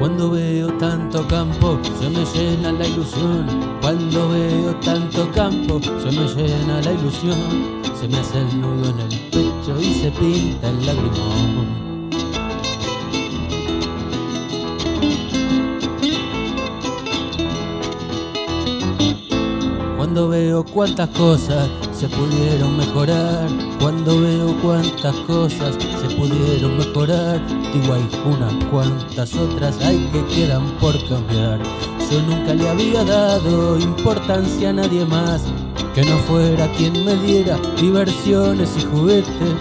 Cuando veo tanto campo, se me llena la ilusión. Cuando veo tanto campo, se me llena la ilusión. Se me hace el nudo en el pecho y se pinta el lagrimón. Cuando veo cuántas cosas se pudieron mejorar, cuando veo cuántas cosas se pudieron mejorar, digo hay unas cuantas otras hay que quedan por cambiar. Yo nunca le había dado importancia a nadie más que no fuera quien me diera diversiones y juguetes.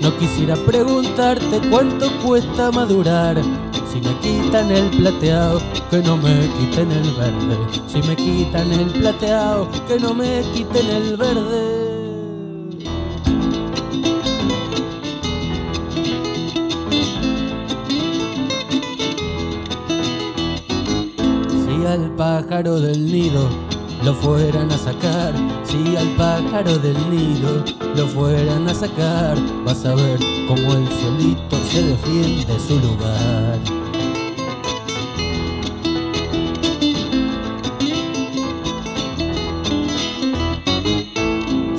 No quisiera preguntarte cuánto cuesta madurar. Si me quitan el plateado, que no me quiten el verde. Si me quitan el plateado, que no me quiten el verde. Si al pájaro del nido lo fueran a sacar, si al pájaro del nido lo fueran a sacar, vas a ver cómo el solito se defiende su lugar.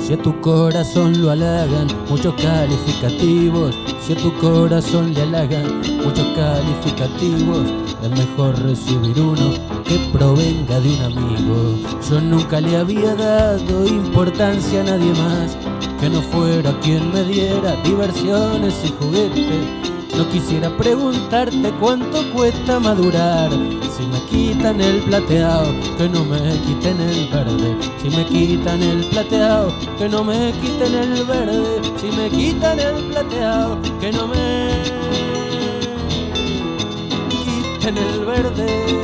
Si a tu corazón lo halagan muchos calificativos, si a tu corazón le halagan muchos calificativos, es mejor recibir uno que provenga de un amigo. Yo nunca le había dado importancia a nadie más que no fuera quien me diera diversiones y juguetes. No quisiera preguntarte cuánto cuesta madurar. Si me quitan el plateado, que no me quiten el verde. Si me quitan el plateado, que no me quiten el verde. Si me quitan el plateado, que no me quiten el verde.